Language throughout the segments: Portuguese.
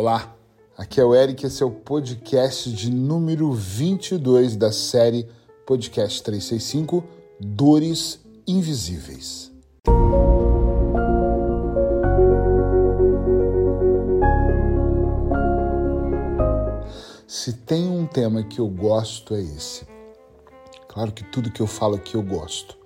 Olá, aqui é o Eric, esse é o podcast de número 22 da série Podcast 365 Dores Invisíveis. Se tem um tema que eu gosto é esse. Claro que tudo que eu falo aqui eu gosto.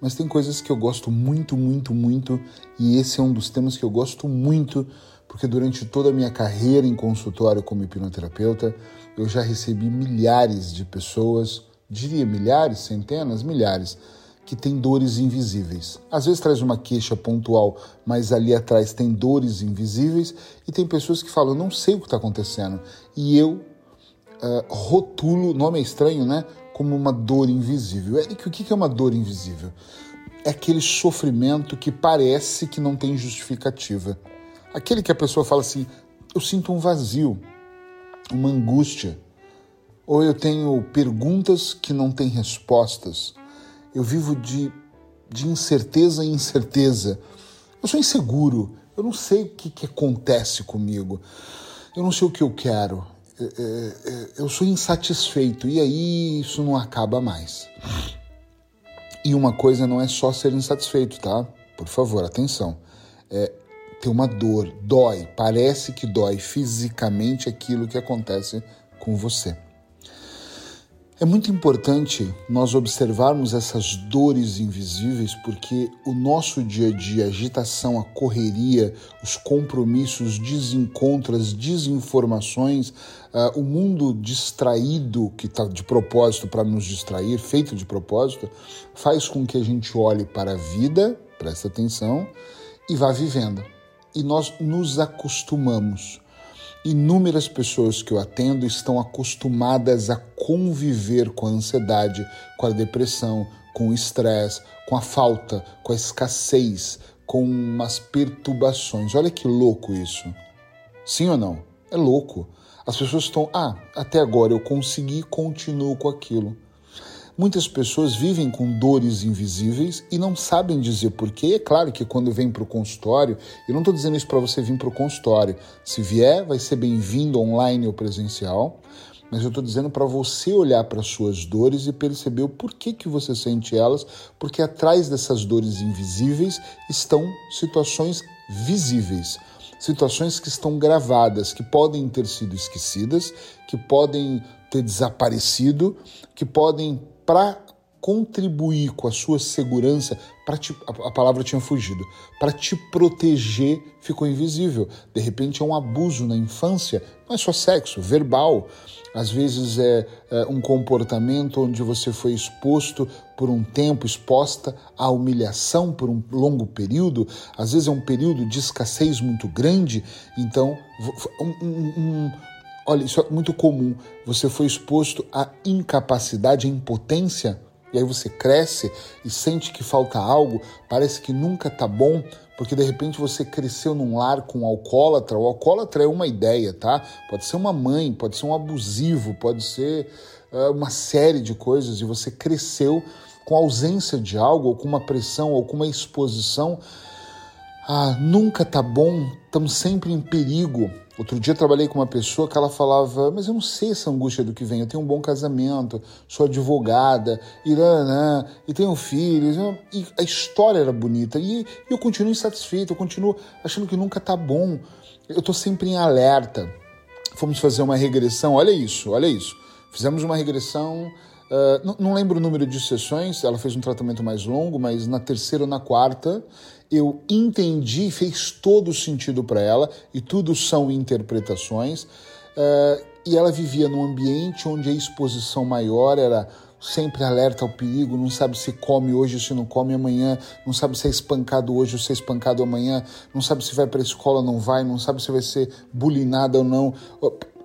Mas tem coisas que eu gosto muito, muito, muito, e esse é um dos temas que eu gosto muito porque durante toda a minha carreira em consultório como hipnoterapeuta, eu já recebi milhares de pessoas, diria milhares, centenas, milhares, que têm dores invisíveis. Às vezes traz uma queixa pontual, mas ali atrás tem dores invisíveis e tem pessoas que falam, não sei o que está acontecendo. E eu uh, rotulo, nome é estranho, né? Como uma dor invisível. Eric, o que é uma dor invisível? É aquele sofrimento que parece que não tem justificativa. Aquele que a pessoa fala assim: eu sinto um vazio, uma angústia, ou eu tenho perguntas que não têm respostas, eu vivo de, de incerteza em incerteza, eu sou inseguro, eu não sei o que, que acontece comigo, eu não sei o que eu quero, é, é, é, eu sou insatisfeito e aí isso não acaba mais. E uma coisa não é só ser insatisfeito, tá? Por favor, atenção. É, tem uma dor, dói, parece que dói fisicamente aquilo que acontece com você. É muito importante nós observarmos essas dores invisíveis porque o nosso dia a dia, a agitação, a correria, os compromissos, desencontros, desinformações, uh, o mundo distraído que está de propósito para nos distrair, feito de propósito, faz com que a gente olhe para a vida, presta atenção, e vá vivendo e nós nos acostumamos. Inúmeras pessoas que eu atendo estão acostumadas a conviver com a ansiedade, com a depressão, com o estresse, com a falta, com a escassez, com umas perturbações. Olha que louco isso. Sim ou não? É louco. As pessoas estão, ah, até agora eu consegui, continuo com aquilo. Muitas pessoas vivem com dores invisíveis e não sabem dizer porquê. É claro que quando vem para o consultório, eu não estou dizendo isso para você vir para o consultório. Se vier, vai ser bem-vindo online ou presencial. Mas eu estou dizendo para você olhar para suas dores e perceber o porquê que você sente elas, porque atrás dessas dores invisíveis estão situações visíveis situações que estão gravadas, que podem ter sido esquecidas, que podem ter desaparecido, que podem para contribuir com a sua segurança, para a palavra tinha fugido, para te proteger ficou invisível. De repente é um abuso na infância, não é só sexo, verbal. Às vezes é, é um comportamento onde você foi exposto por um tempo, exposta à humilhação por um longo período. Às vezes é um período de escassez muito grande. Então, um, um Olha, isso é muito comum. Você foi exposto à incapacidade, à impotência, e aí você cresce e sente que falta algo, parece que nunca tá bom, porque de repente você cresceu num lar com um alcoólatra. O alcoólatra é uma ideia, tá? Pode ser uma mãe, pode ser um abusivo, pode ser uh, uma série de coisas, e você cresceu com ausência de algo, ou com uma pressão, ou com uma exposição. Ah, nunca tá bom, estamos sempre em perigo. Outro dia trabalhei com uma pessoa que ela falava, mas eu não sei essa angústia do que vem, eu tenho um bom casamento, sou advogada, iranã, e tenho filhos, e a história era bonita, e eu continuo insatisfeito, eu continuo achando que nunca tá bom, eu tô sempre em alerta. Fomos fazer uma regressão, olha isso, olha isso. Fizemos uma regressão Uh, não, lembro o número de sessões, ela fez um tratamento mais longo, mas na terceira ou na quarta eu entendi, fez todo sentido para ela, e tudo são interpretações. Uh, e ela vivia num ambiente onde a exposição maior era sempre alerta ao perigo, não sabe se come hoje, se não come amanhã, não sabe se é espancado hoje ou se é espancado amanhã, não sabe se vai para a escola ou não vai, não sabe se vai ser bulinada ou não.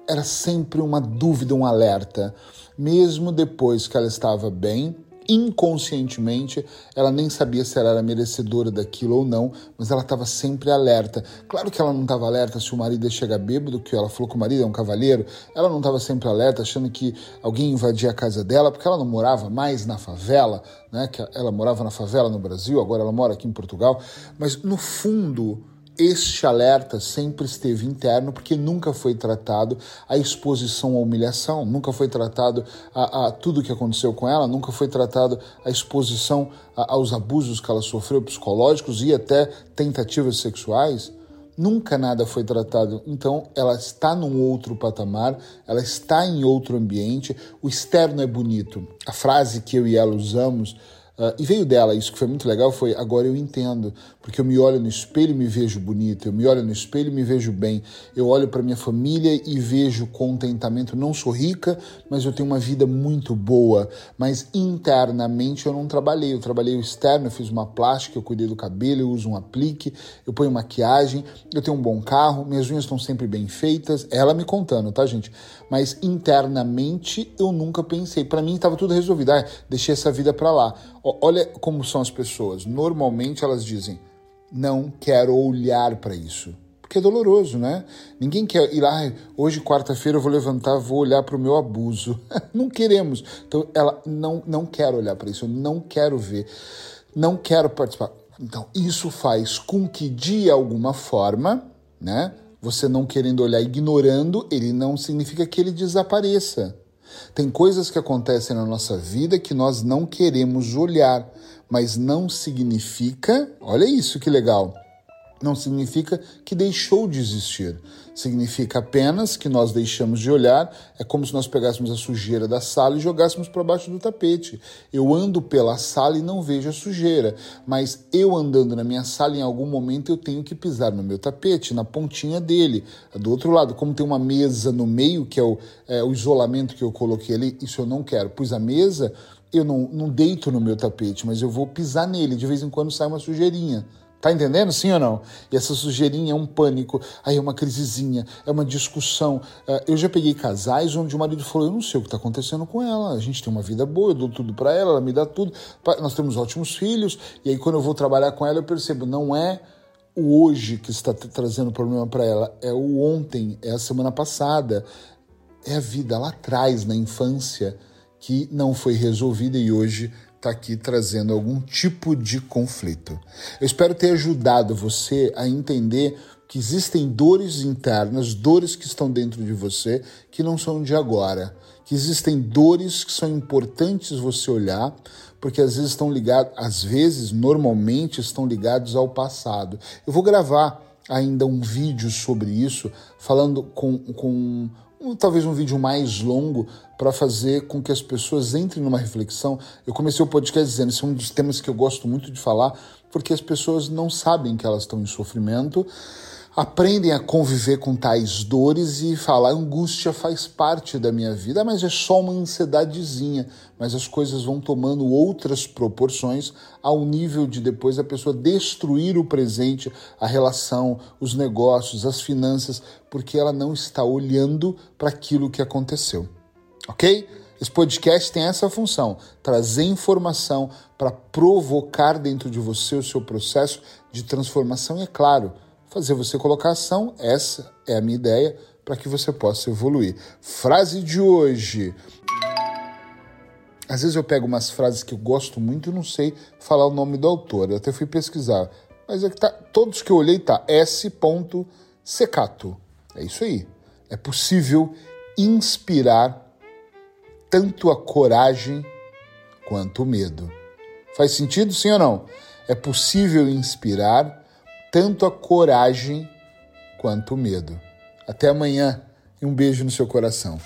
Era sempre uma dúvida, um alerta mesmo depois que ela estava bem, inconscientemente, ela nem sabia se ela era merecedora daquilo ou não, mas ela estava sempre alerta. Claro que ela não estava alerta se o marido ia chegar bêbado, que ela falou que o marido é um cavalheiro, ela não estava sempre alerta achando que alguém invadia a casa dela, porque ela não morava mais na favela, né? Que ela morava na favela no Brasil, agora ela mora aqui em Portugal, mas no fundo este alerta sempre esteve interno porque nunca foi tratado a exposição à humilhação, nunca foi tratado a, a tudo que aconteceu com ela, nunca foi tratado a exposição a, aos abusos que ela sofreu psicológicos e até tentativas sexuais. Nunca nada foi tratado. Então, ela está num outro patamar, ela está em outro ambiente. O externo é bonito. A frase que eu e ela usamos Uh, e veio dela, isso que foi muito legal, foi agora eu entendo, porque eu me olho no espelho e me vejo bonito, eu me olho no espelho e me vejo bem, eu olho para minha família e vejo contentamento. Não sou rica, mas eu tenho uma vida muito boa, mas internamente eu não trabalhei, eu trabalhei o externo, eu fiz uma plástica, eu cuidei do cabelo, eu uso um aplique, eu ponho maquiagem, eu tenho um bom carro, minhas unhas estão sempre bem feitas, ela me contando, tá gente? Mas internamente eu nunca pensei, para mim estava tudo resolvido, ah, deixei essa vida para lá Olha como são as pessoas. Normalmente elas dizem: não quero olhar para isso. Porque é doloroso, né? Ninguém quer ir lá, hoje, quarta-feira, eu vou levantar, vou olhar para o meu abuso. não queremos. Então, ela não, não quer olhar para isso, eu não quero ver, não quero participar. Então, isso faz com que, de alguma forma, né? Você não querendo olhar, ignorando, ele não significa que ele desapareça. Tem coisas que acontecem na nossa vida que nós não queremos olhar, mas não significa, olha isso que legal, não significa que deixou de existir. Significa apenas que nós deixamos de olhar. É como se nós pegássemos a sujeira da sala e jogássemos para baixo do tapete. Eu ando pela sala e não vejo a sujeira, mas eu andando na minha sala, em algum momento eu tenho que pisar no meu tapete, na pontinha dele. Do outro lado, como tem uma mesa no meio, que é o, é, o isolamento que eu coloquei ali, isso eu não quero. Pus a mesa, eu não, não deito no meu tapete, mas eu vou pisar nele. De vez em quando sai uma sujeirinha. Tá entendendo? Sim ou não? E essa sujeirinha é um pânico, aí é uma crisezinha, é uma discussão. É, eu já peguei casais onde o marido falou: Eu não sei o que está acontecendo com ela, a gente tem uma vida boa, eu dou tudo para ela, ela me dá tudo, nós temos ótimos filhos. E aí, quando eu vou trabalhar com ela, eu percebo: não é o hoje que está trazendo problema para ela, é o ontem, é a semana passada, é a vida lá atrás, na infância, que não foi resolvida e hoje está aqui trazendo algum tipo de conflito. Eu espero ter ajudado você a entender que existem dores internas, dores que estão dentro de você que não são de agora, que existem dores que são importantes você olhar, porque às vezes estão ligados, às vezes, normalmente estão ligados ao passado. Eu vou gravar ainda um vídeo sobre isso, falando com, com um, talvez um vídeo mais longo para fazer com que as pessoas entrem numa reflexão. Eu comecei o podcast dizendo, esse é um dos temas que eu gosto muito de falar, porque as pessoas não sabem que elas estão em sofrimento aprendem a conviver com tais dores e falar: angústia faz parte da minha vida, mas é só uma ansiedadezinha. Mas as coisas vão tomando outras proporções ao nível de depois a pessoa destruir o presente, a relação, os negócios, as finanças, porque ela não está olhando para aquilo que aconteceu. Ok? Esse podcast tem essa função: trazer informação para provocar dentro de você o seu processo de transformação, e é claro fazer você colocar ação. Essa é a minha ideia para que você possa evoluir. Frase de hoje. Às vezes eu pego umas frases que eu gosto muito e não sei falar o nome do autor. Eu até fui pesquisar. Mas é que tá, todos que eu olhei tá S. Secato. É isso aí. É possível inspirar tanto a coragem quanto o medo. Faz sentido, sim ou não? É possível inspirar tanto a coragem quanto o medo. Até amanhã e um beijo no seu coração.